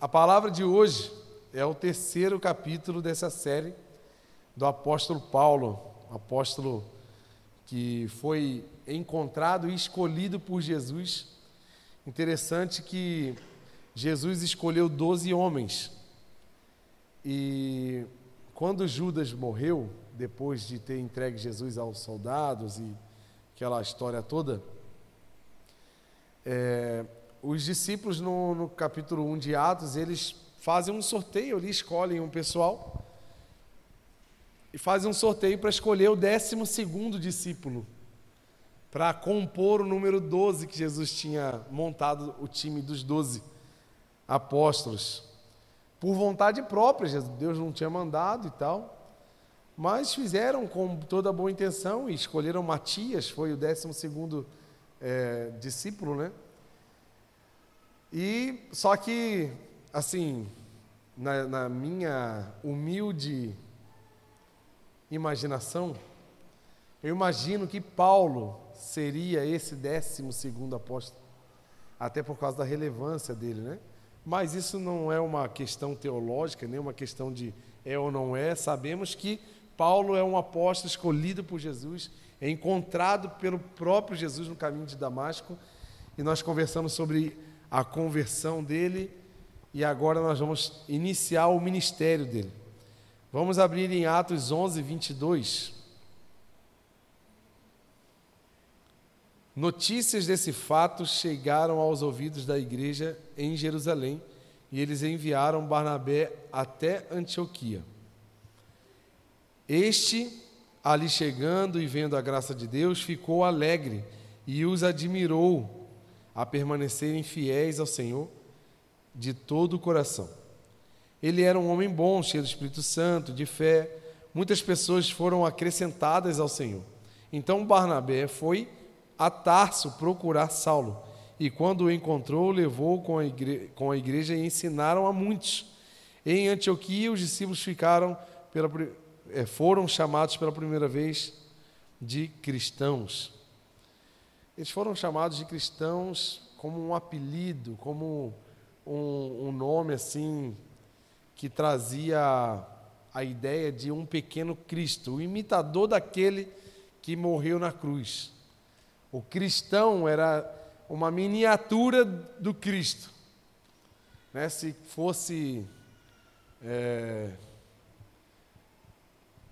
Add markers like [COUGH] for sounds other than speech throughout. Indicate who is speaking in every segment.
Speaker 1: a palavra de hoje é o terceiro capítulo dessa série do apóstolo Paulo, apóstolo que foi encontrado e escolhido por Jesus. Interessante que Jesus escolheu doze homens. E quando Judas morreu, depois de ter entregue Jesus aos soldados e aquela história toda, é, os discípulos no, no, capítulo 1 de Atos, eles fazem um sorteio, eles escolhem um pessoal e fazem um sorteio para escolher o décimo segundo discípulo, para compor o número 12 que Jesus tinha montado o time dos 12 apóstolos. Por vontade própria, Deus não tinha mandado e tal. Mas fizeram com toda boa intenção e escolheram Matias, foi o décimo segundo é, discípulo, né? E só que, assim, na, na minha humilde imaginação, eu imagino que Paulo seria esse décimo segundo apóstolo, até por causa da relevância dele, né? Mas isso não é uma questão teológica, nem uma questão de é ou não é. Sabemos que Paulo é um apóstolo escolhido por Jesus, é encontrado pelo próprio Jesus no caminho de Damasco, e nós conversamos sobre a conversão dele, e agora nós vamos iniciar o ministério dele. Vamos abrir em Atos 11, 22. Notícias desse fato chegaram aos ouvidos da igreja em Jerusalém e eles enviaram Barnabé até Antioquia. Este, ali chegando e vendo a graça de Deus, ficou alegre e os admirou a permanecerem fiéis ao Senhor de todo o coração. Ele era um homem bom, cheio do Espírito Santo, de fé. Muitas pessoas foram acrescentadas ao Senhor. Então Barnabé foi a Tarso procurar Saulo. E quando o encontrou, levou com a, igreja, com a igreja e ensinaram a muitos. Em Antioquia, os discípulos ficaram pela, eh, foram chamados pela primeira vez de cristãos. Eles foram chamados de cristãos como um apelido, como um, um nome assim que trazia a ideia de um pequeno Cristo, o imitador daquele que morreu na cruz. O cristão era uma miniatura do Cristo. Né? Se fosse é,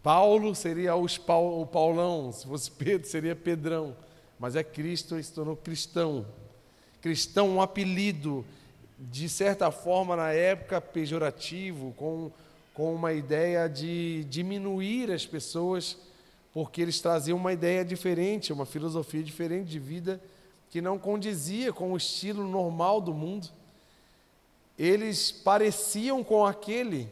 Speaker 1: Paulo, seria os Paul, o Paulão. Se fosse [LAUGHS] Pedro, seria Pedrão. Mas é Cristo, se tornou cristão. Cristão, um apelido, de certa forma, na época, pejorativo, com, com uma ideia de diminuir as pessoas porque eles traziam uma ideia diferente, uma filosofia diferente de vida que não condizia com o estilo normal do mundo. Eles pareciam com aquele,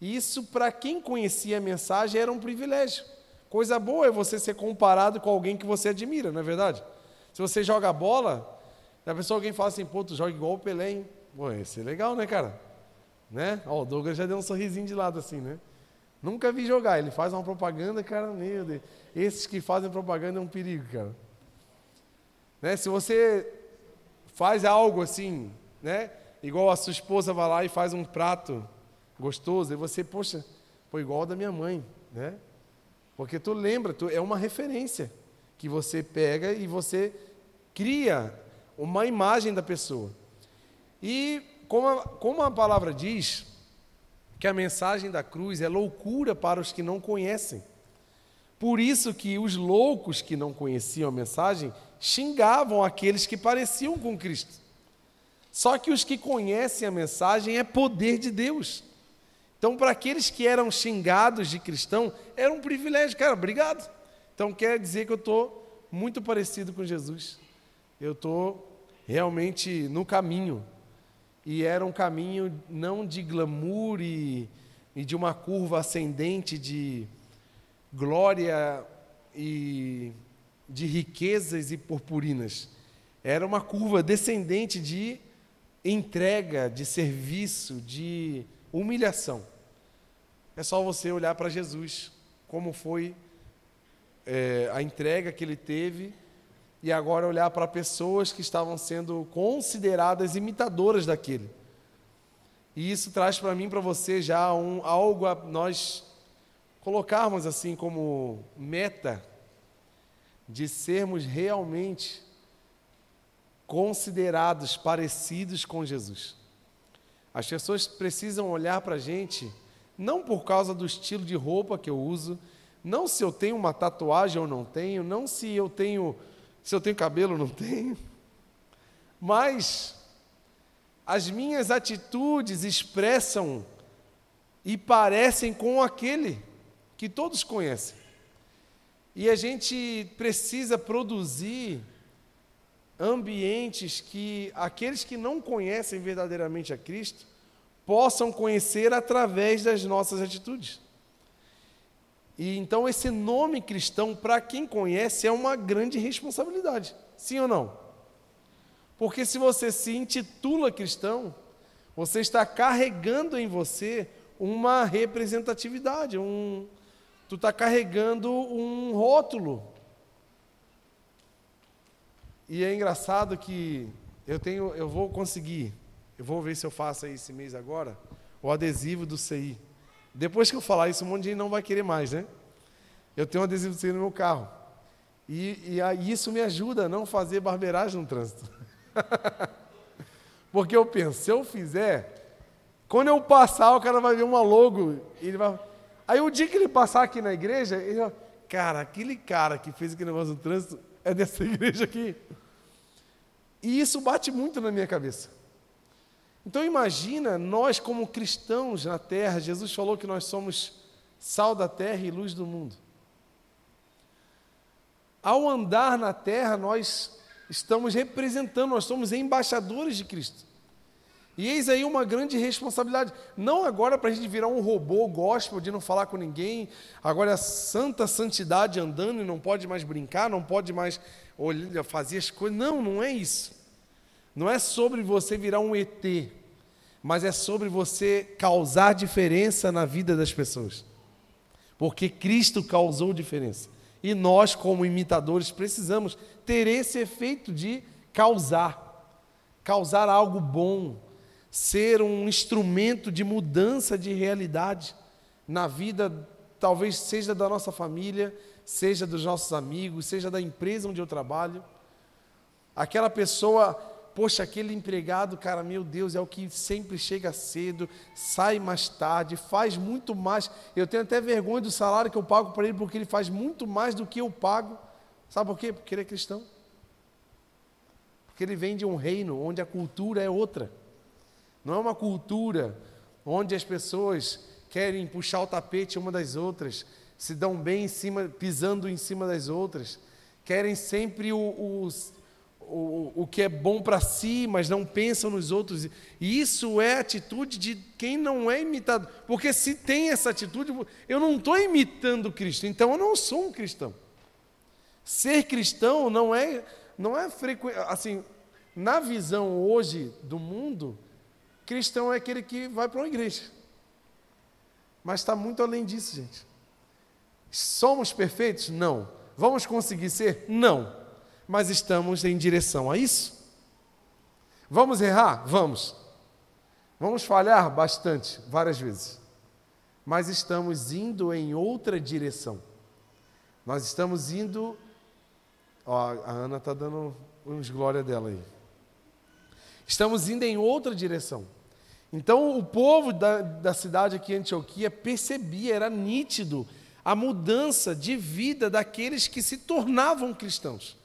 Speaker 1: e isso para quem conhecia a mensagem era um privilégio. Coisa boa é você ser comparado com alguém que você admira, não é verdade? Se você joga bola, a pessoa alguém fala assim, pô, tu joga igual o Pelé, hein? Pô, isso é legal, né, cara? Né? Ó, o Douglas já deu um sorrisinho de lado assim, né? Nunca vi jogar. Ele faz uma propaganda, cara, meu Deus. Esses que fazem propaganda é um perigo, cara. Né? Se você faz algo assim, né? Igual a sua esposa vai lá e faz um prato gostoso, e você, poxa, foi igual ao da minha mãe, né? Porque tu lembra, tu, é uma referência que você pega e você cria uma imagem da pessoa. E como a, como a palavra diz, que a mensagem da cruz é loucura para os que não conhecem. Por isso que os loucos que não conheciam a mensagem xingavam aqueles que pareciam com Cristo. Só que os que conhecem a mensagem é poder de Deus. Então, para aqueles que eram xingados de cristão, era um privilégio. Cara, obrigado. Então, quer dizer que eu estou muito parecido com Jesus. Eu estou realmente no caminho e era um caminho não de glamour e, e de uma curva ascendente de glória e de riquezas e purpurinas. Era uma curva descendente de entrega, de serviço, de humilhação. É só você olhar para Jesus, como foi é, a entrega que ele teve e agora olhar para pessoas que estavam sendo consideradas imitadoras daquele. E isso traz para mim, para você já um, algo a nós colocarmos assim como meta de sermos realmente considerados parecidos com Jesus. As pessoas precisam olhar para a gente não por causa do estilo de roupa que eu uso, não se eu tenho uma tatuagem ou não tenho, não se eu tenho se eu tenho cabelo ou não tenho, [LAUGHS] mas as minhas atitudes expressam e parecem com aquele que todos conhecem. E a gente precisa produzir ambientes que aqueles que não conhecem verdadeiramente a Cristo possam conhecer através das nossas atitudes. E então esse nome cristão, para quem conhece, é uma grande responsabilidade. Sim ou não? Porque se você se intitula cristão, você está carregando em você uma representatividade, um, tu está carregando um rótulo. E é engraçado que eu tenho, eu vou conseguir, eu vou ver se eu faço aí esse mês agora, o adesivo do CI. Depois que eu falar isso, um monte de gente não vai querer mais, né? Eu tenho um adesivo do CI no meu carro. E, e isso me ajuda a não fazer barbeiragem no trânsito. [LAUGHS] Porque eu penso, se eu fizer, quando eu passar, o cara vai ver uma logo. ele vai... Aí o dia que ele passar aqui na igreja, ele vai, cara, aquele cara que fez aquele negócio no trânsito é dessa [LAUGHS] igreja aqui. E isso bate muito na minha cabeça. Então imagina nós como cristãos na terra, Jesus falou que nós somos sal da terra e luz do mundo. Ao andar na terra, nós estamos representando, nós somos embaixadores de Cristo. E eis aí uma grande responsabilidade. Não agora para a gente virar um robô gospel de não falar com ninguém, agora é a santa santidade andando e não pode mais brincar, não pode mais olhar, fazer as coisas. Não, não é isso. Não é sobre você virar um ET, mas é sobre você causar diferença na vida das pessoas. Porque Cristo causou diferença. E nós, como imitadores, precisamos ter esse efeito de causar causar algo bom, ser um instrumento de mudança de realidade na vida, talvez seja da nossa família, seja dos nossos amigos, seja da empresa onde eu trabalho. Aquela pessoa, poxa, aquele empregado, cara, meu Deus, é o que sempre chega cedo, sai mais tarde, faz muito mais. Eu tenho até vergonha do salário que eu pago para ele, porque ele faz muito mais do que eu pago. Sabe por quê? Porque ele é cristão. Porque ele vem de um reino onde a cultura é outra. Não é uma cultura onde as pessoas querem puxar o tapete uma das outras, se dão bem em cima, pisando em cima das outras, querem sempre o, o, o, o que é bom para si, mas não pensam nos outros. E isso é atitude de quem não é imitado. Porque se tem essa atitude, eu não estou imitando Cristo, então eu não sou um cristão. Ser cristão não é, não é frequente. Assim, na visão hoje do mundo, Cristão é aquele que vai para uma igreja. Mas está muito além disso, gente. Somos perfeitos? Não. Vamos conseguir ser? Não. Mas estamos em direção a isso. Vamos errar? Vamos. Vamos falhar bastante, várias vezes. Mas estamos indo em outra direção. Nós estamos indo. Ó, a Ana está dando uns glória dela aí. Estamos indo em outra direção. Então o povo da, da cidade aqui, Antioquia, percebia, era nítido a mudança de vida daqueles que se tornavam cristãos.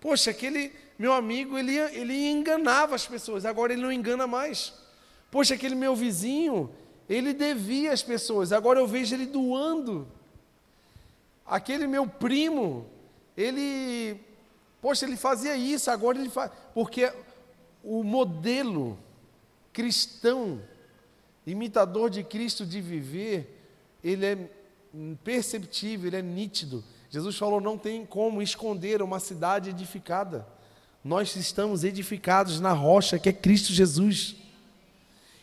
Speaker 1: Poxa, aquele meu amigo, ele, ele enganava as pessoas, agora ele não engana mais. Poxa, aquele meu vizinho, ele devia as pessoas, agora eu vejo ele doando. Aquele meu primo, ele, poxa, ele fazia isso, agora ele faz. Porque o modelo cristão, imitador de Cristo de viver, ele é perceptível, ele é nítido. Jesus falou: não tem como esconder uma cidade edificada. Nós estamos edificados na rocha que é Cristo Jesus.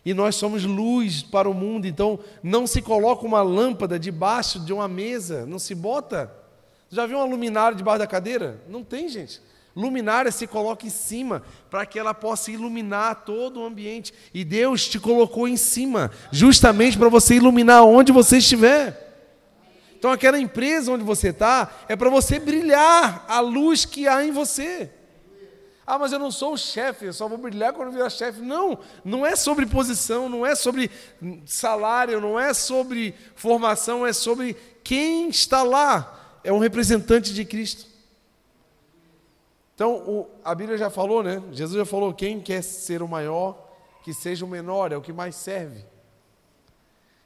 Speaker 1: E nós somos luz para o mundo, então não se coloca uma lâmpada debaixo de uma mesa, não se bota. Já viu um luminário debaixo da cadeira? Não tem, gente. Luminária se coloca em cima para que ela possa iluminar todo o ambiente. E Deus te colocou em cima, justamente para você iluminar onde você estiver. Então, aquela empresa onde você está é para você brilhar a luz que há em você. Ah, mas eu não sou o chefe, eu só vou brilhar quando virar chefe. Não, não é sobre posição, não é sobre salário, não é sobre formação, é sobre quem está lá. É um representante de Cristo. Então, o, a Bíblia já falou, né? Jesus já falou: quem quer ser o maior, que seja o menor, é o que mais serve.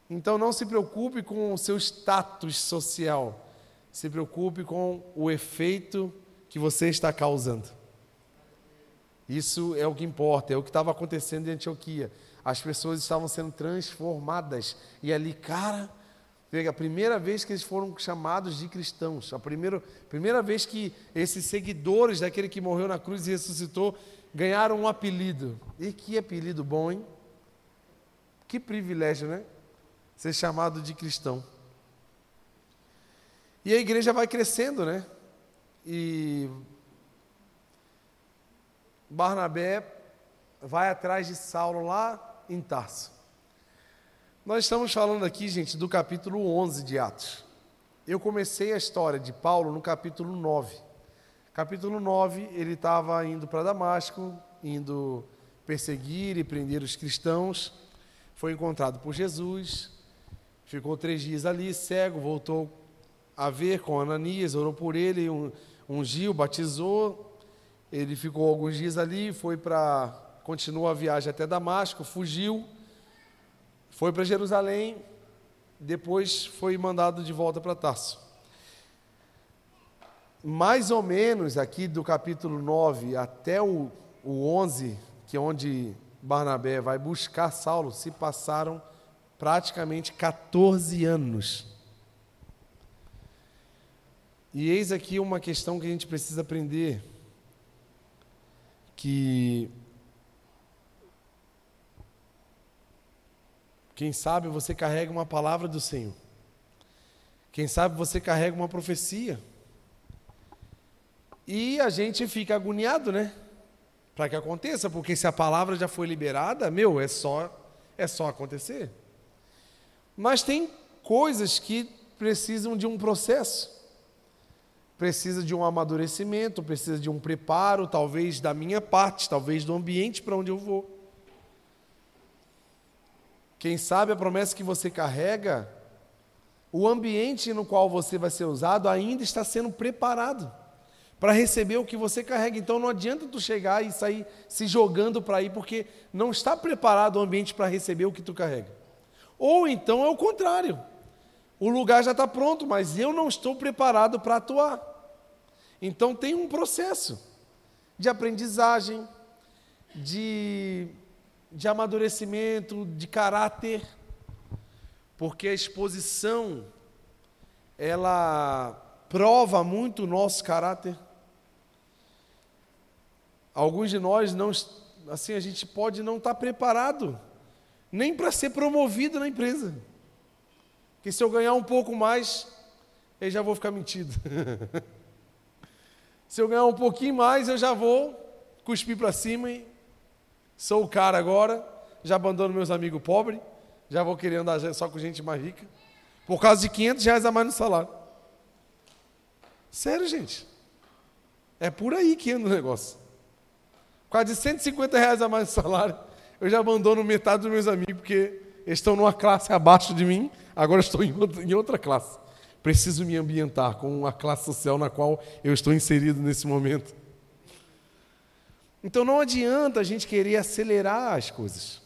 Speaker 1: Então, não se preocupe com o seu status social, se preocupe com o efeito que você está causando. Isso é o que importa, é o que estava acontecendo em Antioquia. As pessoas estavam sendo transformadas. E ali, cara, a primeira vez que eles foram chamados de cristãos, a primeira, primeira vez que esses seguidores daquele que morreu na cruz e ressuscitou ganharam um apelido. E que apelido bom, hein? Que privilégio, né? Ser chamado de cristão. E a igreja vai crescendo, né? E Barnabé vai atrás de Saulo lá em Tarso. Nós estamos falando aqui, gente, do capítulo 11 de Atos. Eu comecei a história de Paulo no capítulo 9. Capítulo 9, ele estava indo para Damasco, indo perseguir e prender os cristãos. Foi encontrado por Jesus, ficou três dias ali, cego, voltou a ver com Ananias, orou por ele, ungiu, batizou. Ele ficou alguns dias ali, foi para. continuou a viagem até Damasco, fugiu foi para Jerusalém, depois foi mandado de volta para Tarso. Mais ou menos aqui do capítulo 9 até o, o 11, que é onde Barnabé vai buscar Saulo, se passaram praticamente 14 anos. E eis aqui uma questão que a gente precisa aprender, que Quem sabe você carrega uma palavra do Senhor. Quem sabe você carrega uma profecia. E a gente fica agoniado, né? Para que aconteça, porque se a palavra já foi liberada, meu, é só é só acontecer. Mas tem coisas que precisam de um processo. Precisa de um amadurecimento, precisa de um preparo, talvez da minha parte, talvez do ambiente para onde eu vou. Quem sabe a promessa que você carrega, o ambiente no qual você vai ser usado ainda está sendo preparado para receber o que você carrega. Então não adianta tu chegar e sair se jogando para aí, porque não está preparado o ambiente para receber o que tu carrega. Ou então é o contrário. O lugar já está pronto, mas eu não estou preparado para atuar. Então tem um processo de aprendizagem, de de amadurecimento, de caráter, porque a exposição ela prova muito o nosso caráter. Alguns de nós não, assim, a gente pode não estar preparado nem para ser promovido na empresa. Que se eu ganhar um pouco mais, eu já vou ficar mentido. [LAUGHS] se eu ganhar um pouquinho mais, eu já vou cuspir para cima e Sou o cara agora, já abandono meus amigos pobres, já vou querer andar só com gente mais rica, por causa de 500 reais a mais no salário. Sério, gente. É por aí que anda o negócio. De 150 reais a mais no salário, eu já abandono metade dos meus amigos, porque eles estão numa classe abaixo de mim, agora estou em outra, classe. Preciso me ambientar com a classe social na qual eu estou inserido nesse momento. Então não adianta a gente querer acelerar as coisas.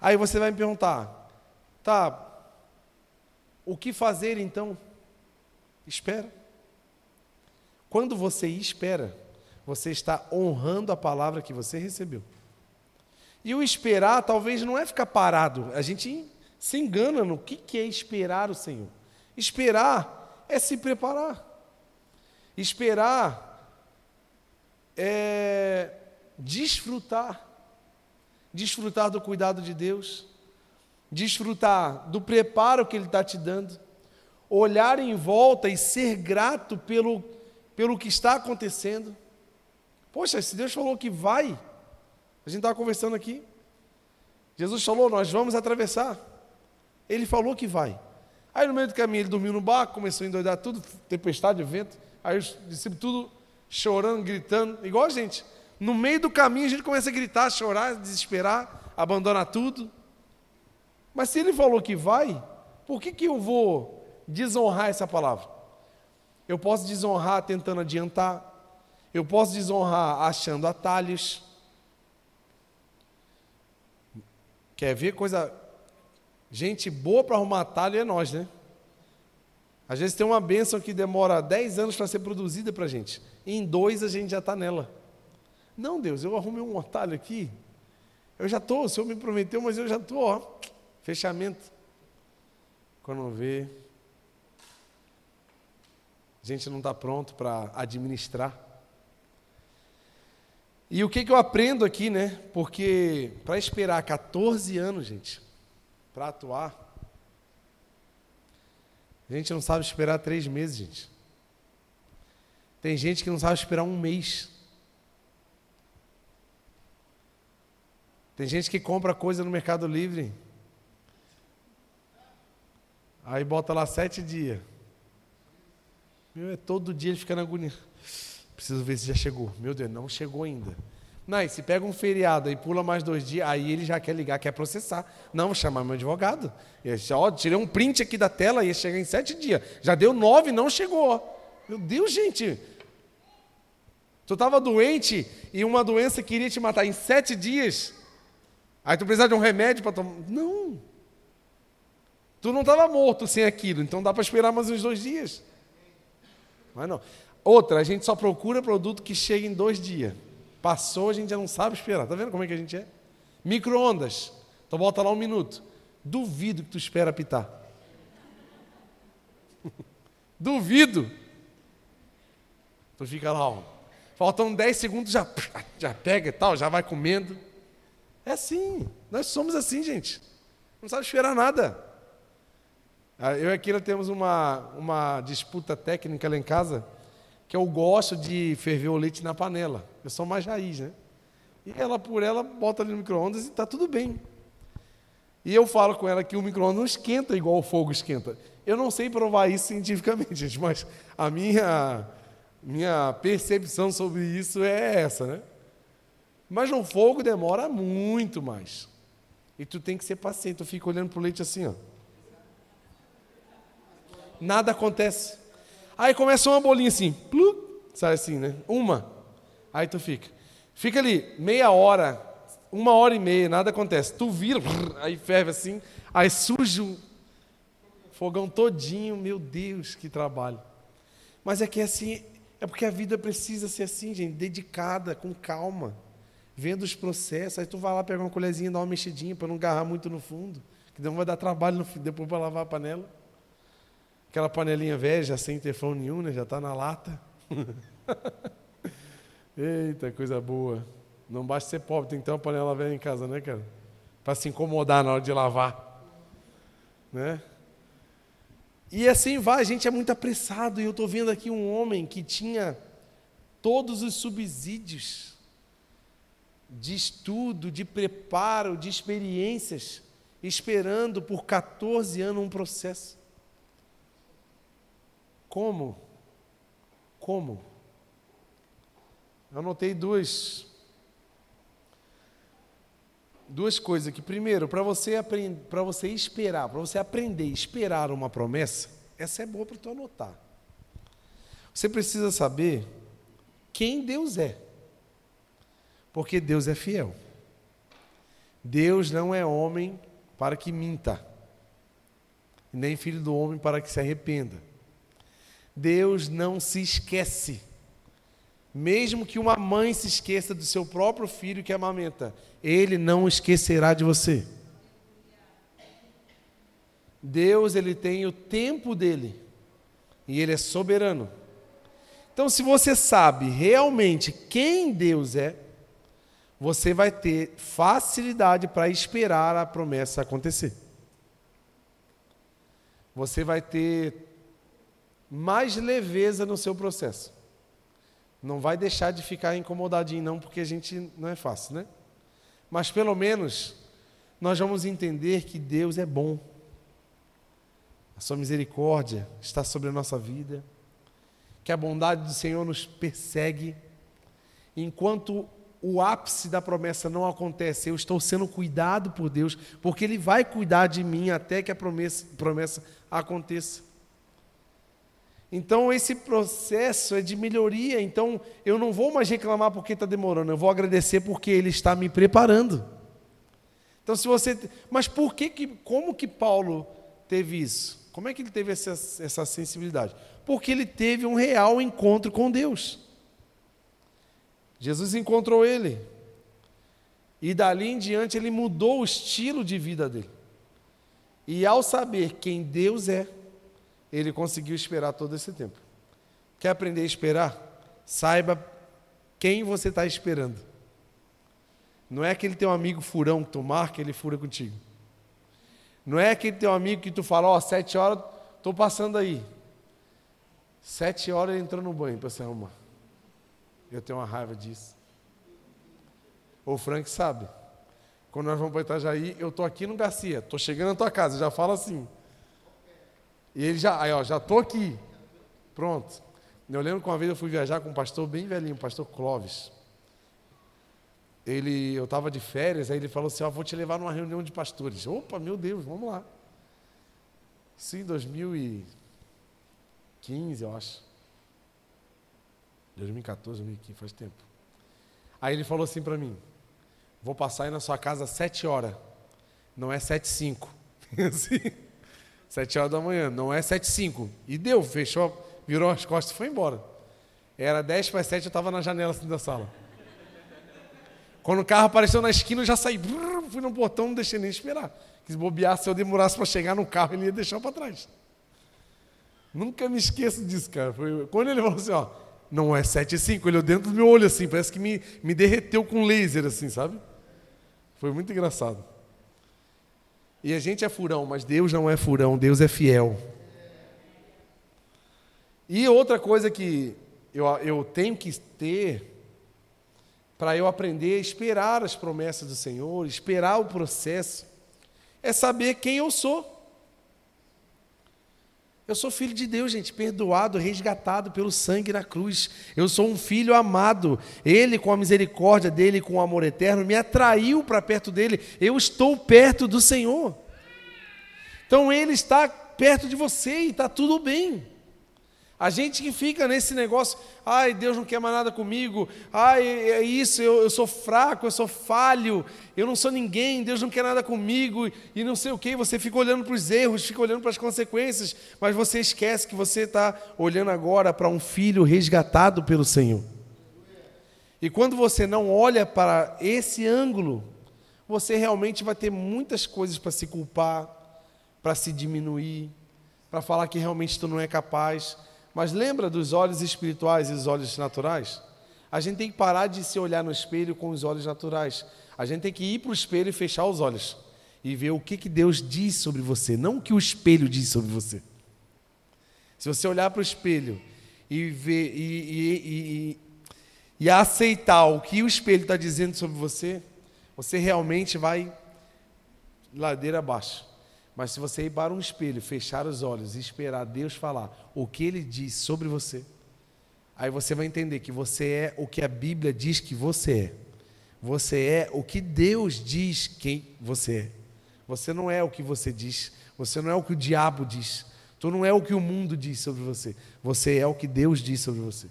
Speaker 1: Aí você vai me perguntar, tá, o que fazer então? Espera. Quando você espera, você está honrando a palavra que você recebeu. E o esperar talvez não é ficar parado. A gente se engana no que é esperar o Senhor. Esperar é se preparar. Esperar é desfrutar, desfrutar do cuidado de Deus, desfrutar do preparo que Ele está te dando, olhar em volta e ser grato pelo, pelo que está acontecendo. Poxa, se Deus falou que vai, a gente estava conversando aqui. Jesus falou, nós vamos atravessar. Ele falou que vai. Aí no meio do caminho ele dormiu no barco, começou a endoidar tudo, tempestade, vento. Aí os discípulos tudo chorando, gritando, igual a gente. No meio do caminho a gente começa a gritar, chorar, desesperar, abandonar tudo. Mas se ele falou que vai, por que, que eu vou desonrar essa palavra? Eu posso desonrar tentando adiantar, eu posso desonrar achando atalhos. Quer ver coisa. Gente boa para arrumar atalho é nós, né? Às vezes tem uma bênção que demora 10 anos para ser produzida para a gente. Em dois a gente já está nela. Não, Deus, eu arrumei um atalho aqui. Eu já estou, o Senhor me prometeu, mas eu já estou, ó. Fechamento. Quando vê, a gente não está pronto para administrar. E o que, que eu aprendo aqui, né? Porque para esperar 14 anos, gente, para atuar, a gente não sabe esperar três meses, gente. Tem gente que não sabe esperar um mês. Tem gente que compra coisa no Mercado Livre. Aí bota lá sete dias. Meu, é todo dia ele fica na agonia. Preciso ver se já chegou. Meu Deus, não chegou ainda. E se pega um feriado e pula mais dois dias, aí ele já quer ligar, quer processar. Não, vou chamar meu advogado. Eu, ó, tirei um print aqui da tela, ia chegar em sete dias. Já deu nove, não chegou. Meu Deus, gente. Tu estava doente e uma doença queria te matar em sete dias. Aí tu precisava de um remédio para tomar. Não. Tu não estava morto sem aquilo, então dá para esperar mais uns dois dias. Mas não. Outra, a gente só procura produto que chega em dois dias. Passou, a gente já não sabe esperar. Tá vendo como é que a gente é? Micro-ondas. Então bota lá um minuto. Duvido que tu espera apitar. [LAUGHS] Duvido. Tu fica lá, ó. Faltam 10 segundos, já, já pega e tal, já vai comendo. É assim. Nós somos assim, gente. Não sabe esperar nada. Ah, eu e a Kira temos uma, uma disputa técnica lá em casa que eu gosto de ferver o leite na panela. Eu sou mais raiz, né? E ela, por ela, bota ali no micro-ondas e está tudo bem. E eu falo com ela que o micro-ondas não esquenta igual o fogo esquenta. Eu não sei provar isso cientificamente, [LAUGHS] gente, mas a minha, minha percepção sobre isso é essa, né? Mas no fogo demora muito mais. E tu tem que ser paciente. Tu fica olhando para o leite assim, ó. Nada acontece. Aí começa uma bolinha assim, plu, sai assim, né? Uma. Aí tu fica. Fica ali meia hora, uma hora e meia, nada acontece. Tu vira, aí ferve assim, aí surge o fogão todinho, meu Deus, que trabalho. Mas é que é assim, é porque a vida precisa ser assim, gente, dedicada, com calma, vendo os processos. Aí tu vai lá pegar uma colherzinha, dar uma mexidinha para não agarrar muito no fundo, que não vai dar trabalho no, depois para lavar a panela. Aquela panelinha velha, já sem teflon nenhum, né? já está na lata. [LAUGHS] Eita, coisa boa. Não basta ser pobre, tem que ter uma panela velha em casa, né, cara? Para se incomodar na hora de lavar. Né? E assim vai, a gente é muito apressado. E eu estou vendo aqui um homem que tinha todos os subsídios de estudo, de preparo, de experiências, esperando por 14 anos um processo. Como? Como? Eu anotei duas duas coisas aqui. Primeiro, para você aprender, para você esperar, para você aprender a esperar uma promessa, essa é boa para tu anotar. Você precisa saber quem Deus é. Porque Deus é fiel. Deus não é homem para que minta, nem filho do homem para que se arrependa. Deus não se esquece. Mesmo que uma mãe se esqueça do seu próprio filho que amamenta, ele não esquecerá de você. Deus, ele tem o tempo dele e ele é soberano. Então, se você sabe realmente quem Deus é, você vai ter facilidade para esperar a promessa acontecer. Você vai ter mais leveza no seu processo. Não vai deixar de ficar incomodadinho, não, porque a gente não é fácil, né? Mas pelo menos nós vamos entender que Deus é bom. A sua misericórdia está sobre a nossa vida, que a bondade do Senhor nos persegue. Enquanto o ápice da promessa não acontece, eu estou sendo cuidado por Deus, porque Ele vai cuidar de mim até que a promessa, promessa aconteça. Então, esse processo é de melhoria. Então, eu não vou mais reclamar porque está demorando, eu vou agradecer porque Ele está me preparando. Então, se você. Mas por que, que como que Paulo teve isso? Como é que ele teve essa, essa sensibilidade? Porque ele teve um real encontro com Deus. Jesus encontrou ele. E dali em diante ele mudou o estilo de vida dele. E ao saber quem Deus é, ele conseguiu esperar todo esse tempo. Quer aprender a esperar? Saiba quem você está esperando. Não é aquele teu amigo furão que tu marca, ele fura contigo. Não é aquele teu amigo que tu fala, ó, oh, sete horas, estou passando aí. Sete horas ele entrou no banho para se arrumar. Eu tenho uma raiva disso. O Frank sabe. Quando nós vamos para Itajaí, eu estou aqui no Garcia, estou chegando na tua casa, já fala assim. E ele já, aí ó, já estou aqui. Pronto. Eu lembro que uma vez eu fui viajar com um pastor bem velhinho, o pastor Clóvis. Ele, eu estava de férias, aí ele falou assim, ó, vou te levar numa reunião de pastores. Opa, meu Deus, vamos lá. Isso em 2015, eu acho. 2014, 2015, faz tempo. Aí ele falou assim para mim, vou passar aí na sua casa às sete horas. Não é sete cinco. [LAUGHS] assim. Sete horas da manhã, não é sete cinco. E deu, fechou, virou as costas e foi embora. Era dez para sete, eu estava na janela assim da sala. Quando o carro apareceu na esquina, eu já saí, brrr, fui no portão, não deixei nem esperar. Quis bobear, se eu demorasse para chegar no carro, ele ia deixar para trás. Nunca me esqueço disso, cara. Foi, quando ele falou assim, ó, não é sete cinco, ele olhou dentro do meu olho assim, parece que me, me derreteu com laser assim, sabe? Foi muito engraçado. E a gente é furão, mas Deus não é furão, Deus é fiel. E outra coisa que eu, eu tenho que ter, para eu aprender a esperar as promessas do Senhor, esperar o processo, é saber quem eu sou. Eu sou filho de Deus, gente, perdoado, resgatado pelo sangue na cruz. Eu sou um filho amado. Ele, com a misericórdia dele, com o amor eterno, me atraiu para perto dele. Eu estou perto do Senhor. Então ele está perto de você e está tudo bem. A gente que fica nesse negócio, ai, Deus não quer mais nada comigo, ai, é isso, eu, eu sou fraco, eu sou falho, eu não sou ninguém, Deus não quer nada comigo, e não sei o que, você fica olhando para os erros, fica olhando para as consequências, mas você esquece que você está olhando agora para um filho resgatado pelo Senhor. E quando você não olha para esse ângulo, você realmente vai ter muitas coisas para se culpar, para se diminuir, para falar que realmente tu não é capaz. Mas lembra dos olhos espirituais e dos olhos naturais? A gente tem que parar de se olhar no espelho com os olhos naturais. A gente tem que ir para o espelho e fechar os olhos e ver o que, que Deus diz sobre você, não o que o espelho diz sobre você. Se você olhar para o espelho e ver e, e, e, e aceitar o que o espelho está dizendo sobre você, você realmente vai ladeira abaixo. Mas se você ir para um espelho, fechar os olhos e esperar Deus falar o que Ele diz sobre você, aí você vai entender que você é o que a Bíblia diz que você é. Você é o que Deus diz quem você é. Você não é o que você diz. Você não é o que o diabo diz. Tu não é o que o mundo diz sobre você. Você é o que Deus diz sobre você.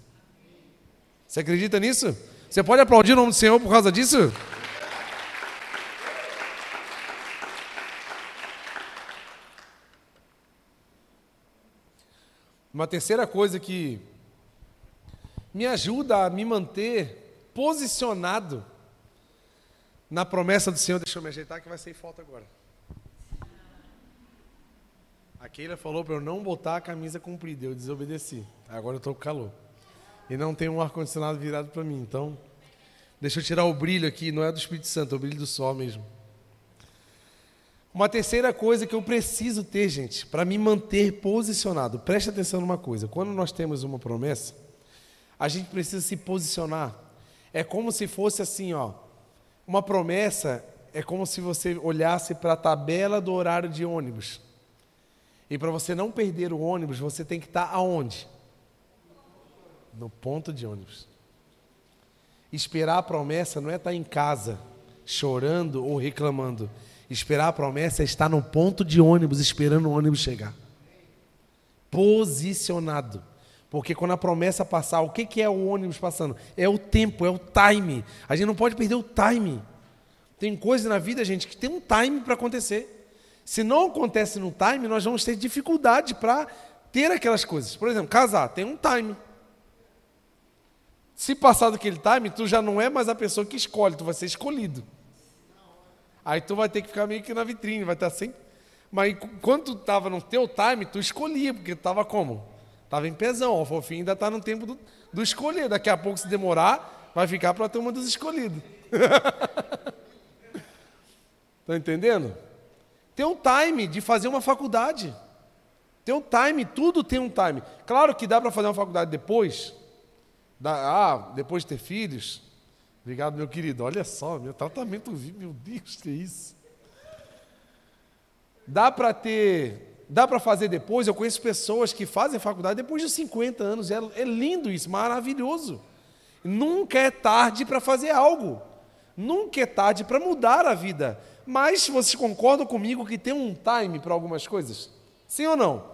Speaker 1: Você acredita nisso? Você pode aplaudir o nome do Senhor por causa disso? Uma terceira coisa que me ajuda a me manter posicionado na promessa do Senhor. Deixa eu me ajeitar que vai ser falta agora. A Keila falou para eu não botar a camisa comprida, eu desobedeci. Agora eu estou com calor. E não tem um ar-condicionado virado para mim, então. Deixa eu tirar o brilho aqui, não é do Espírito Santo, é o brilho do sol mesmo. Uma terceira coisa que eu preciso ter, gente, para me manter posicionado. Preste atenção numa coisa: quando nós temos uma promessa, a gente precisa se posicionar. É como se fosse assim, ó. Uma promessa é como se você olhasse para a tabela do horário de ônibus. E para você não perder o ônibus, você tem que estar tá aonde? No ponto de ônibus. Esperar a promessa não é estar tá em casa chorando ou reclamando. Esperar a promessa é estar no ponto de ônibus esperando o ônibus chegar. Posicionado. Porque quando a promessa passar, o que é o ônibus passando? É o tempo, é o time. A gente não pode perder o time. Tem coisas na vida, gente, que tem um time para acontecer. Se não acontece no time, nós vamos ter dificuldade para ter aquelas coisas. Por exemplo, casar, tem um time. Se passar daquele time, tu já não é mais a pessoa que escolhe, tu vai ser escolhido. Aí tu vai ter que ficar meio que na vitrine, vai estar sempre. Mas quando tu estava no teu time, tu escolhia, porque tu estava como? Estava em pesão, o fofinho ainda está no tempo do, do escolher. Daqui a pouco, se demorar, vai ficar para a turma dos escolhidos. Está [LAUGHS] entendendo? Tem um time de fazer uma faculdade. Tem um time, tudo tem um time. Claro que dá para fazer uma faculdade depois. Ah, depois de ter filhos. Obrigado, meu querido. Olha só, meu tratamento meu Deus, que é isso. Dá para ter, dá para fazer depois. Eu conheço pessoas que fazem faculdade depois de 50 anos. É, é lindo isso, maravilhoso. Nunca é tarde para fazer algo. Nunca é tarde para mudar a vida. Mas vocês concordam comigo que tem um time para algumas coisas? Sim ou não?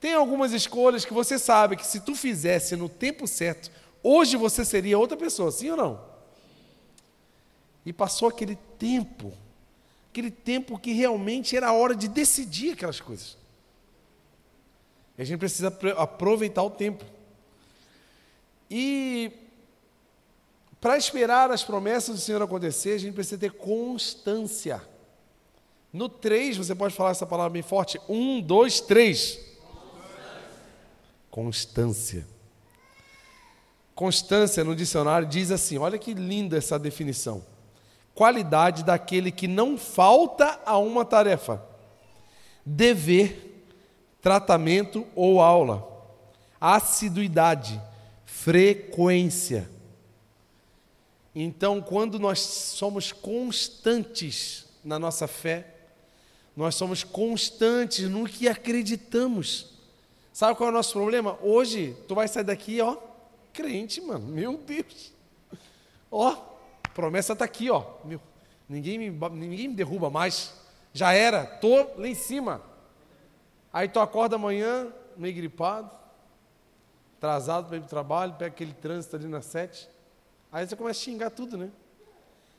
Speaker 1: Tem algumas escolhas que você sabe que se tu fizesse no tempo certo, hoje você seria outra pessoa, sim ou não? E passou aquele tempo, aquele tempo que realmente era a hora de decidir aquelas coisas. E a gente precisa aproveitar o tempo. E para esperar as promessas do Senhor acontecer, a gente precisa ter constância. No 3, você pode falar essa palavra bem forte? 1, 2, 3. Constância. Constância no dicionário diz assim: olha que linda essa definição. Qualidade daquele que não falta a uma tarefa, dever, tratamento ou aula, assiduidade, frequência então, quando nós somos constantes na nossa fé, nós somos constantes no que acreditamos. Sabe qual é o nosso problema? Hoje, tu vai sair daqui, ó, crente, mano. Meu Deus. Ó, promessa está aqui, ó. Meu, ninguém, me, ninguém me derruba mais. Já era, tô lá em cima. Aí tu acorda amanhã, meio gripado, atrasado para ir para o trabalho, pega aquele trânsito ali na sete. Aí você começa a xingar tudo, né?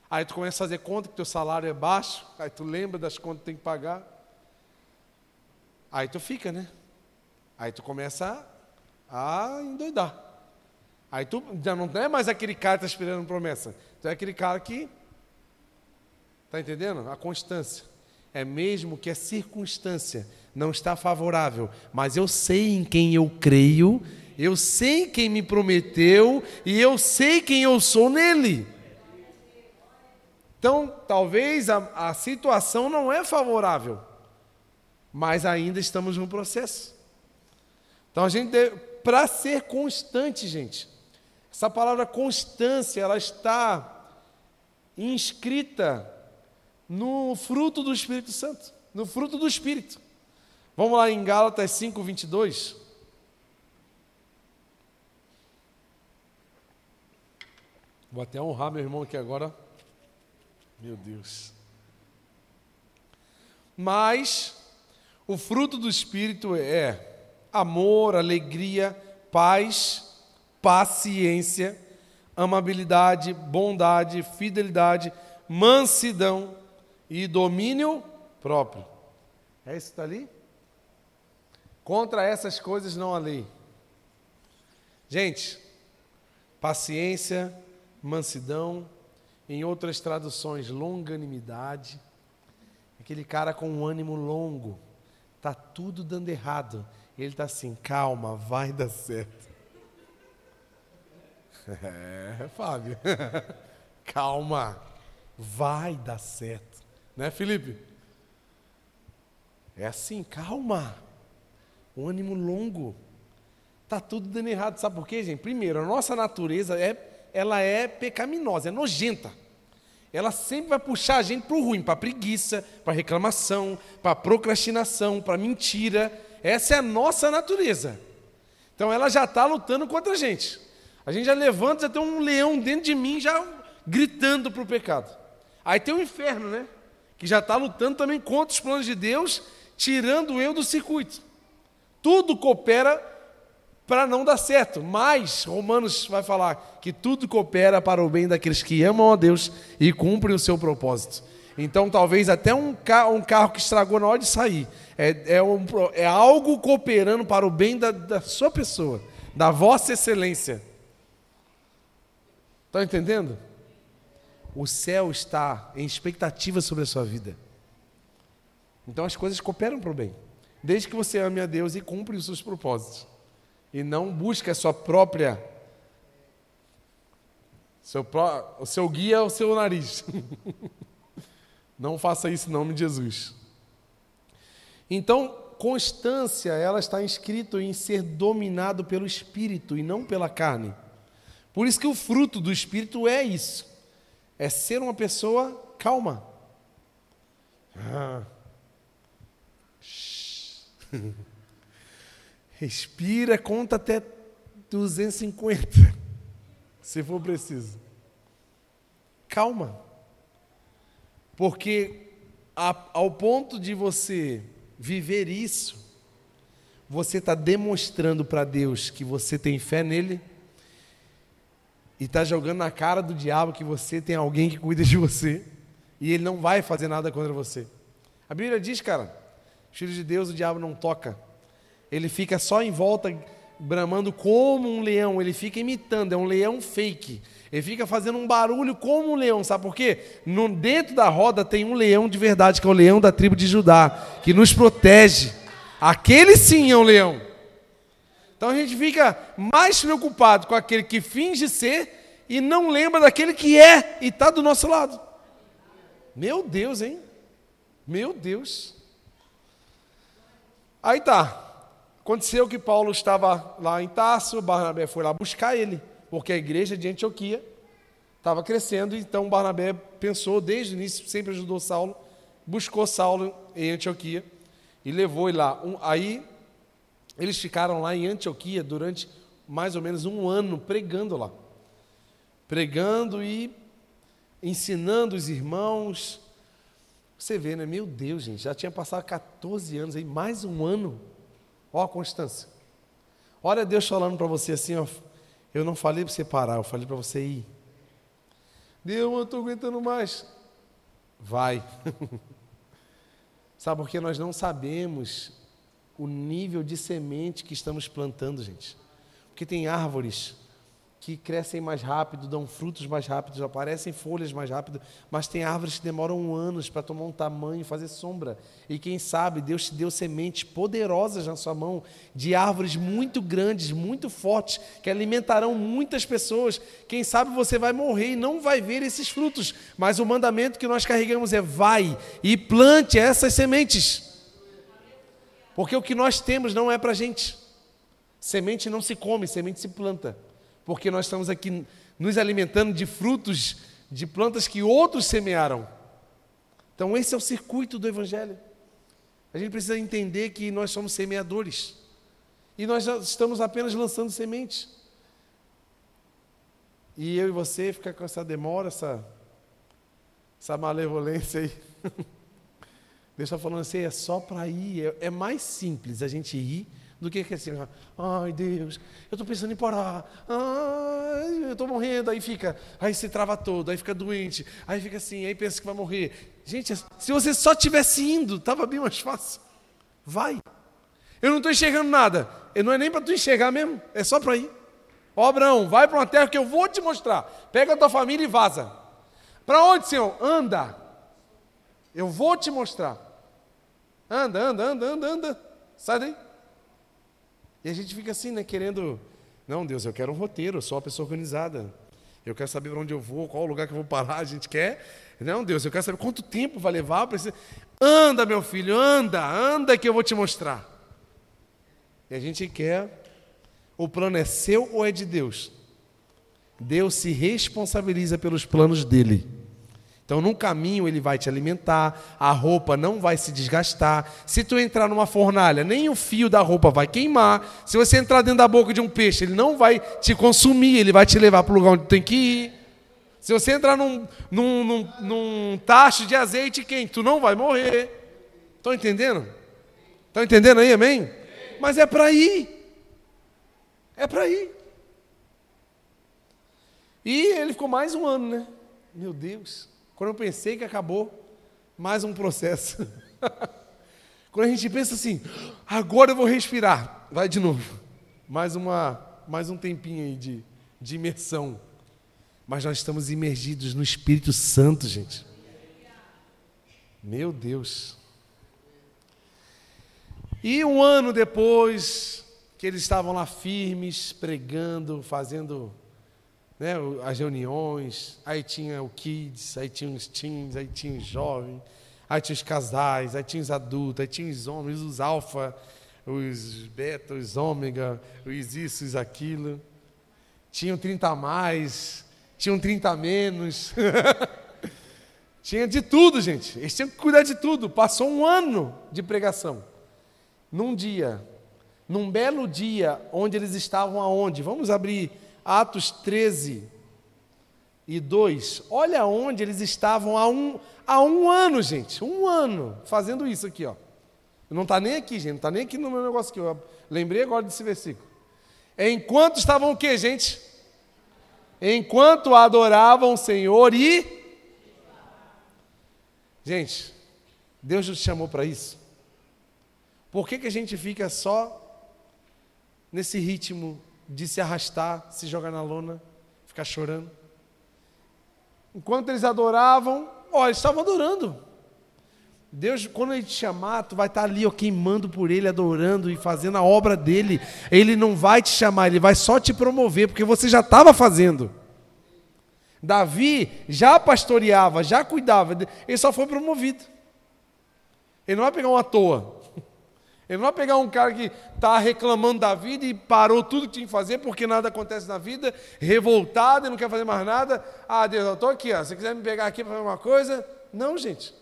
Speaker 1: Aí tu começa a fazer conta que teu salário é baixo, aí tu lembra das contas que tem que pagar. Aí tu fica, né? Aí tu começa a, a endoidar. Aí tu já não é mais aquele cara que está esperando promessa. Tu é aquele cara que. Está entendendo? A constância. É mesmo que a circunstância não está favorável, mas eu sei em quem eu creio eu sei quem me prometeu e eu sei quem eu sou nele. Então, talvez a, a situação não é favorável, mas ainda estamos no processo. Então, a gente, para ser constante, gente, essa palavra constância, ela está inscrita no fruto do Espírito Santo, no fruto do Espírito. Vamos lá em Gálatas 5, 22. Vou até honrar meu irmão aqui agora. Meu Deus. Mas o fruto do Espírito é amor, alegria, paz, paciência, amabilidade, bondade, fidelidade, mansidão e domínio próprio. É isso que está ali? Contra essas coisas não há lei. Gente, paciência, mansidão, em outras traduções, longanimidade. Aquele cara com um ânimo longo, tá tudo dando errado. Ele tá assim, calma, vai dar certo. É, Fábio. [LAUGHS] calma, vai dar certo. Né, Felipe? É assim, calma. Um ânimo longo. Tá tudo dando errado, sabe por quê, gente? Primeiro, a nossa natureza é, ela é pecaminosa, é nojenta. Ela sempre vai puxar a gente para o ruim, para preguiça, para reclamação, para procrastinação, para mentira. Essa é a nossa natureza. Então ela já está lutando contra a gente. A gente já levanta, já tem um leão dentro de mim, já gritando para o pecado. Aí tem o inferno, né? Que já está lutando também contra os planos de Deus, tirando eu do circuito. Tudo coopera para não dar certo, mas Romanos vai falar que tudo coopera para o bem daqueles que amam a Deus e cumprem o seu propósito. Então, talvez até um carro, um carro que estragou na hora de sair, é, é, um, é algo cooperando para o bem da, da sua pessoa, da vossa excelência. Estão entendendo? O céu está em expectativa sobre a sua vida. Então as coisas cooperam para o bem. Desde que você ame a Deus e cumpra os seus propósitos. E não busque a sua própria. Seu, o seu guia é o seu nariz. [LAUGHS] não faça isso em nome de Jesus. Então, constância, ela está inscrito em ser dominado pelo Espírito e não pela carne. Por isso que o fruto do Espírito é isso: é ser uma pessoa calma. Ah. [LAUGHS] Respira, conta até 250, [LAUGHS] se for preciso. Calma. Porque ao ponto de você viver isso, você está demonstrando para Deus que você tem fé nele e está jogando na cara do diabo que você tem alguém que cuida de você e ele não vai fazer nada contra você. A Bíblia diz, cara, filho de Deus o diabo não toca. Ele fica só em volta bramando como um leão, ele fica imitando, é um leão fake. Ele fica fazendo um barulho como um leão, sabe por quê? No, dentro da roda tem um leão de verdade, que é o leão da tribo de Judá, que nos protege. Aquele sim é um leão. Então a gente fica mais preocupado com aquele que finge ser e não lembra daquele que é e está do nosso lado. Meu Deus, hein? Meu Deus. Aí tá. Aconteceu que Paulo estava lá em Tarso, Barnabé foi lá buscar ele, porque a igreja de Antioquia estava crescendo, então Barnabé pensou, desde o início, sempre ajudou Saulo, buscou Saulo em Antioquia e levou ele lá. Um, aí eles ficaram lá em Antioquia durante mais ou menos um ano pregando lá. Pregando e ensinando os irmãos. Você vê, né? Meu Deus, gente, já tinha passado 14 anos aí, mais um ano. Ó a constância. Olha Deus falando para você assim, ó. Eu não falei para você parar, eu falei para você ir. Deus, eu estou aguentando mais. Vai. [LAUGHS] Sabe por que nós não sabemos o nível de semente que estamos plantando, gente. Porque tem árvores que crescem mais rápido, dão frutos mais rápidos, aparecem folhas mais rápido, mas tem árvores que demoram anos para tomar um tamanho, fazer sombra. E quem sabe Deus te deu sementes poderosas na sua mão, de árvores muito grandes, muito fortes, que alimentarão muitas pessoas. Quem sabe você vai morrer e não vai ver esses frutos, mas o mandamento que nós carregamos é: vai e plante essas sementes. Porque o que nós temos não é para a gente. Semente não se come, semente se planta. Porque nós estamos aqui nos alimentando de frutos de plantas que outros semearam. Então, esse é o circuito do Evangelho. A gente precisa entender que nós somos semeadores. E nós estamos apenas lançando sementes. E eu e você ficar com essa demora, essa, essa malevolência aí. [LAUGHS] Deus está falando assim, é só para ir. É, é, mais simples a gente ir do que assim, ai Deus, eu estou pensando em parar, ai, eu estou morrendo, aí fica, aí se trava todo, aí fica doente, aí fica assim, aí pensa que vai morrer. Gente, se você só tivesse indo, estava bem mais fácil. Vai. Eu não estou enxergando nada. Não é nem para tu enxergar mesmo, é só para ir. Ó Abraão, vai para uma terra que eu vou te mostrar. Pega a tua família e vaza. Para onde, Senhor? Anda. Eu vou te mostrar. Anda, anda, anda, anda, anda. Sai daí. E a gente fica assim, né, querendo. Não, Deus, eu quero um roteiro, eu sou uma pessoa organizada. Eu quero saber para onde eu vou, qual o lugar que eu vou parar. A gente quer. Não, Deus, eu quero saber quanto tempo vai levar. Preciso... Anda, meu filho, anda, anda que eu vou te mostrar. E a gente quer O plano é seu ou é de Deus? Deus se responsabiliza pelos planos dele. Então, no caminho, ele vai te alimentar, a roupa não vai se desgastar. Se tu entrar numa fornalha, nem o fio da roupa vai queimar. Se você entrar dentro da boca de um peixe, ele não vai te consumir, ele vai te levar para o lugar onde tem que ir. Se você entrar num, num, num, num tacho de azeite quente, tu não vai morrer. Estão entendendo? Estão entendendo aí, amém? Mas é para ir. É para ir. E ele ficou mais um ano, né? Meu Deus. Quando eu pensei que acabou, mais um processo. [LAUGHS] Quando a gente pensa assim, agora eu vou respirar, vai de novo. Mais, uma, mais um tempinho aí de, de imersão. Mas nós estamos imergidos no Espírito Santo, gente. Meu Deus. E um ano depois, que eles estavam lá firmes, pregando, fazendo né, as reuniões, aí tinha o kids, aí tinha os teens, aí tinha os jovens, aí tinha os casais, aí tinha os adultos, aí tinha os homens, os alfa, os beta, os ômega, os isso, os aquilo. Tinham 30 a mais, tinham 30 a menos. [LAUGHS] tinha de tudo, gente. Eles tinham que cuidar de tudo. Passou um ano de pregação. Num dia, num belo dia, onde eles estavam aonde? Vamos abrir Atos 13 e 2. Olha onde eles estavam há um, há um ano, gente. Um ano fazendo isso aqui, ó. Não está nem aqui, gente. Não está nem aqui no meu negócio aqui. Eu lembrei agora desse versículo. Enquanto estavam o quê, gente? Enquanto adoravam o Senhor e. Gente, Deus nos chamou para isso. Por que, que a gente fica só nesse ritmo de se arrastar, se jogar na lona, ficar chorando. Enquanto eles adoravam, ó, eles estavam adorando. Deus, quando ele te chamar, tu vai estar ali ó, queimando por ele, adorando e fazendo a obra dele. Ele não vai te chamar, ele vai só te promover, porque você já estava fazendo. Davi já pastoreava, já cuidava, ele só foi promovido. Ele não vai pegar uma toa. Ele não vai pegar um cara que está reclamando da vida e parou tudo que tinha que fazer porque nada acontece na vida, revoltado e não quer fazer mais nada. Ah, Deus, eu estou aqui, ó. se quiser me pegar aqui para fazer uma coisa. Não, gente.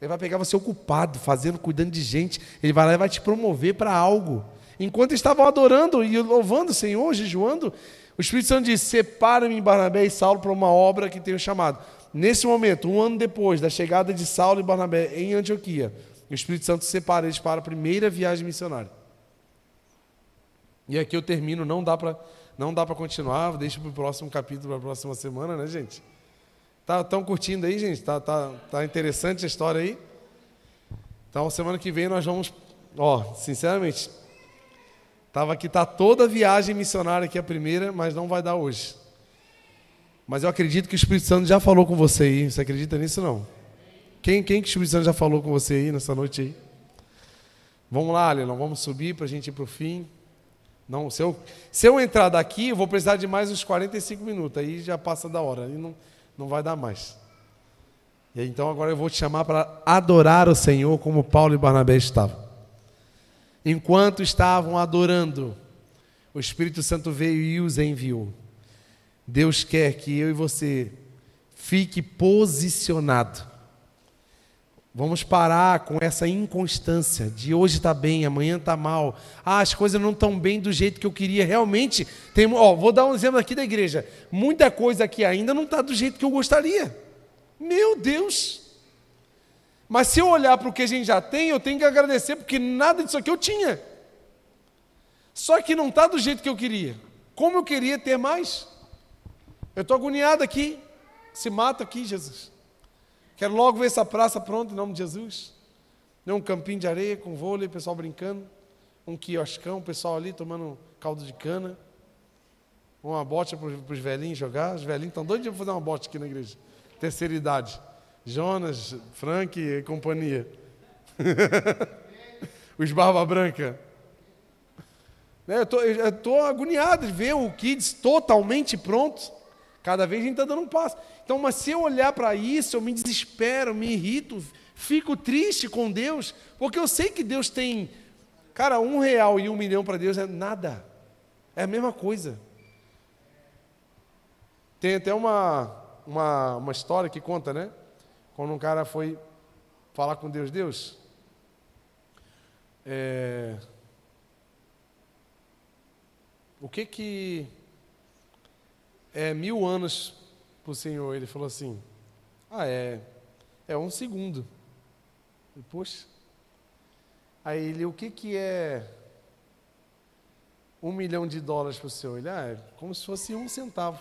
Speaker 1: Ele vai pegar você ocupado, fazendo, cuidando de gente. Ele vai lá e vai te promover para algo. Enquanto estavam adorando e louvando o Senhor, jejuando, o Espírito Santo disse: Separa-me Barnabé e Saulo para uma obra que tenho chamado. Nesse momento, um ano depois da chegada de Saulo e Barnabé em Antioquia, o Espírito Santo separa eles para a primeira viagem missionária. E aqui eu termino, não dá para não dá para continuar, deixa para o próximo capítulo, para a próxima semana, né, gente? Tá tão curtindo aí, gente? Tá, tá, tá interessante a história aí? Então, semana que vem nós vamos, ó, sinceramente, tava aqui tá toda a viagem missionária aqui a primeira, mas não vai dar hoje. Mas eu acredito que o Espírito Santo já falou com você aí. Você acredita nisso não? Quem, quem que o Espírito Santo já falou com você aí nessa noite aí? Vamos lá, Leilão, vamos subir para a gente ir para o fim. Não, se eu, se eu entrar daqui, eu vou precisar de mais uns 45 minutos, aí já passa da hora, aí não, não vai dar mais. E aí, então agora eu vou te chamar para adorar o Senhor como Paulo e Barnabé estavam. Enquanto estavam adorando, o Espírito Santo veio e os enviou. Deus quer que eu e você fique posicionado Vamos parar com essa inconstância de hoje está bem, amanhã está mal. Ah, as coisas não estão bem do jeito que eu queria. Realmente, tem, ó, vou dar um exemplo aqui da igreja. Muita coisa aqui ainda não está do jeito que eu gostaria. Meu Deus! Mas se eu olhar para o que a gente já tem, eu tenho que agradecer, porque nada disso aqui eu tinha. Só que não está do jeito que eu queria. Como eu queria ter mais? Eu estou agoniado aqui. Se mata aqui, Jesus. Quero logo ver essa praça pronta em nome de Jesus. Um campinho de areia com vôlei, pessoal brincando. Um quioscão, pessoal ali tomando caldo de cana. Uma bote para os velhinhos jogar. Os velhinhos estão doidos de fazer uma bote aqui na igreja. Terceira idade. Jonas, Frank e companhia. [LAUGHS] os Barba Branca. Né, eu estou agoniado de ver o Kids totalmente pronto. Cada vez a gente está dando um passo. Então, mas se eu olhar para isso, eu me desespero, me irrito, fico triste com Deus, porque eu sei que Deus tem, cara, um real e um milhão para Deus é nada. É a mesma coisa. Tem até uma, uma, uma história que conta, né? Quando um cara foi falar com Deus, Deus, é, o que que é mil anos para o Senhor? Ele falou assim, ah, é, é um segundo. E, Poxa. Aí ele, o que que é um milhão de dólares para o Senhor? Ele, ah, é como se fosse um centavo.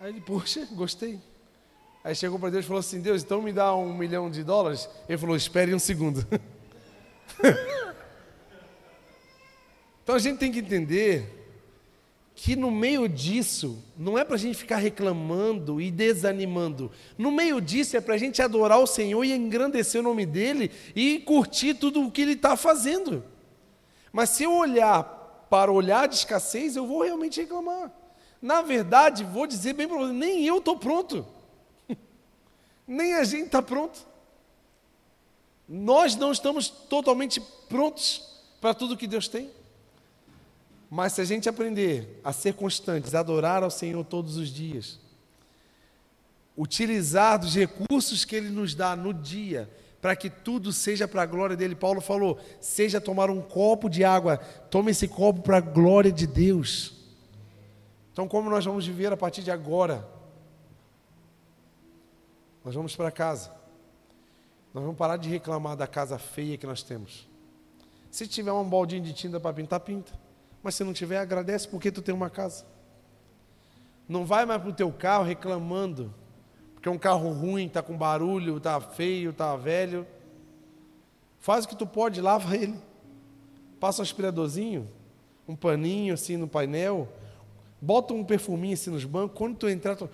Speaker 1: Aí ele, poxa, gostei. Aí chegou para Deus e falou assim: Deus, então me dá um milhão de dólares? Ele falou: espere um segundo. [LAUGHS] então a gente tem que entender que no meio disso, não é para a gente ficar reclamando e desanimando. No meio disso é para a gente adorar o Senhor e engrandecer o nome dEle e curtir tudo o que Ele está fazendo. Mas se eu olhar para olhar de escassez, eu vou realmente reclamar. Na verdade, vou dizer bem para você, nem eu estou pronto. [LAUGHS] nem a gente está pronto. Nós não estamos totalmente prontos para tudo que Deus tem. Mas se a gente aprender a ser constantes, adorar ao Senhor todos os dias, utilizar dos recursos que Ele nos dá no dia, para que tudo seja para a glória dele. Paulo falou: seja tomar um copo de água, tome esse copo para a glória de Deus. Então, como nós vamos viver a partir de agora? Nós vamos para casa. Nós vamos parar de reclamar da casa feia que nós temos. Se tiver um baldinho de tinta para pintar, pinta. Mas se não tiver, agradece porque tu tem uma casa. Não vai mais para o teu carro reclamando, porque é um carro ruim, está com barulho, está feio, está velho. Faz o que tu pode, lava ele. Passa um aspiradorzinho, um paninho assim no painel, bota um perfuminho assim nos bancos. Quando tu entrar, tu...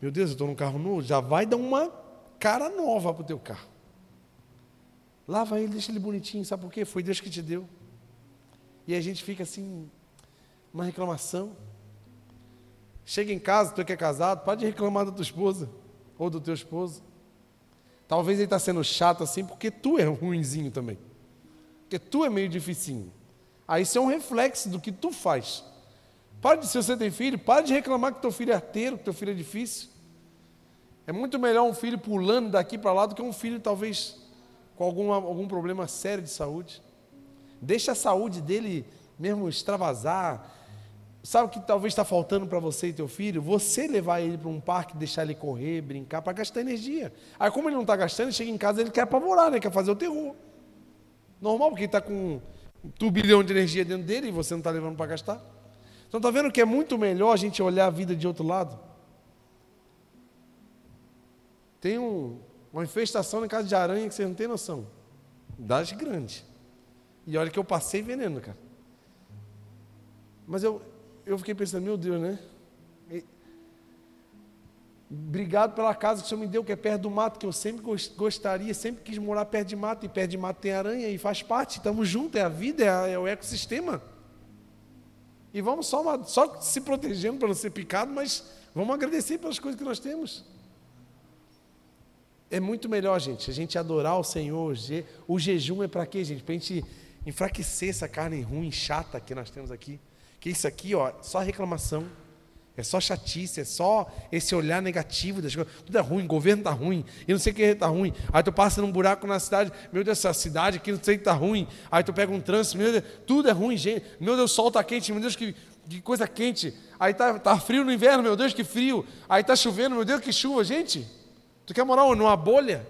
Speaker 1: meu Deus, eu estou num carro novo, já vai dar uma cara nova para o teu carro. Lava ele, deixa ele bonitinho, sabe por quê? Foi Deus que te deu. E a gente fica assim, uma reclamação. Chega em casa, tu que é casado, pode reclamar da tua esposa ou do teu esposo. Talvez ele está sendo chato assim porque tu é ruinzinho também. Porque tu é meio dificinho. Aí isso é um reflexo do que tu faz. Para de, se você tem filho, para de reclamar que teu filho é arteiro, que teu filho é difícil. É muito melhor um filho pulando daqui para lá do que um filho talvez com algum, algum problema sério de saúde. Deixa a saúde dele mesmo extravasar. Sabe o que talvez está faltando para você e teu filho? Você levar ele para um parque, deixar ele correr, brincar, para gastar energia. Aí, como ele não está gastando, ele chega em casa ele quer apavorar, né? quer fazer o terror. Normal, porque ele está com um turbilhão de energia dentro dele e você não está levando para gastar. Então, está vendo que é muito melhor a gente olhar a vida de outro lado? Tem um, uma infestação na casa de aranha que você não tem noção. Das grandes. E olha que eu passei veneno, cara. Mas eu, eu fiquei pensando, meu Deus, né? E, obrigado pela casa que o Senhor me deu, que é perto do mato, que eu sempre gostaria, sempre quis morar perto de mato, e perto de mato tem aranha, e faz parte, estamos juntos, é a vida, é, a, é o ecossistema. E vamos só, só se protegendo para não ser picado, mas vamos agradecer pelas coisas que nós temos. É muito melhor, gente, a gente adorar o Senhor. O jejum é para quê, gente? Para a gente enfraquecer essa carne ruim, chata que nós temos aqui. Que isso aqui, ó, só reclamação. É só chatice, é só esse olhar negativo das coisas. Tudo é ruim, o governo está ruim, e não sei o que está ruim. Aí tu passa num buraco na cidade, meu Deus, essa cidade aqui não sei o que está ruim. Aí tu pega um trânsito, meu Deus, tudo é ruim, gente. Meu Deus, o sol está quente, meu Deus, que, que coisa quente. Aí tá, tá frio no inverno, meu Deus, que frio. Aí tá chovendo, meu Deus, que chuva, gente. Tu quer morar numa bolha?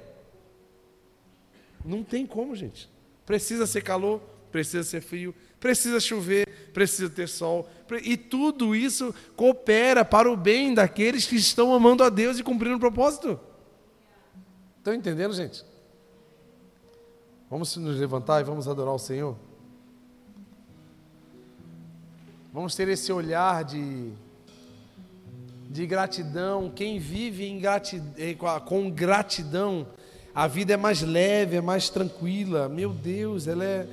Speaker 1: Não tem como, gente. Precisa ser calor, precisa ser frio, precisa chover, precisa ter sol, e tudo isso coopera para o bem daqueles que estão amando a Deus e cumprindo o propósito. Estão entendendo, gente? Vamos nos levantar e vamos adorar o Senhor? Vamos ter esse olhar de, de gratidão. Quem vive gratidão, com gratidão, a vida é mais leve, é mais tranquila. Meu Deus, ela é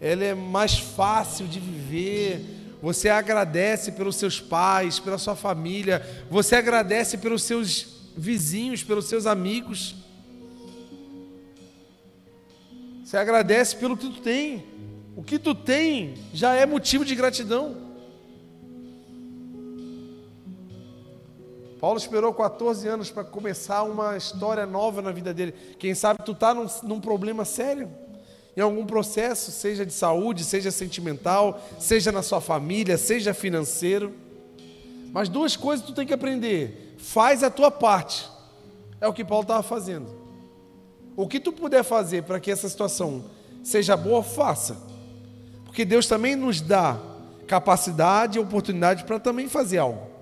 Speaker 1: ela é mais fácil de viver. Você agradece pelos seus pais, pela sua família, você agradece pelos seus vizinhos, pelos seus amigos. Você agradece pelo que tu tem. que tu tem já é motivo de gratidão. Paulo esperou 14 anos para começar uma história nova na vida dele. Quem sabe tu está num, num, problema sério, em algum processo, seja de saúde, seja sentimental, seja na sua família, seja financeiro. Mas duas coisas tu tem que aprender: faz a tua parte. É o que Paulo estava fazendo. O que tu puder fazer para que essa situação seja boa, faça. Porque Deus também nos dá capacidade e oportunidade para também fazer algo.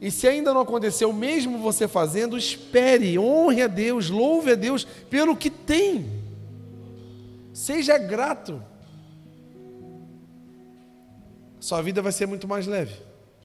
Speaker 1: E se ainda não aconteceu, mesmo você fazendo, espere, honre a Deus, louve a Deus pelo que tem. Seja grato. Sua vida vai ser muito mais leve.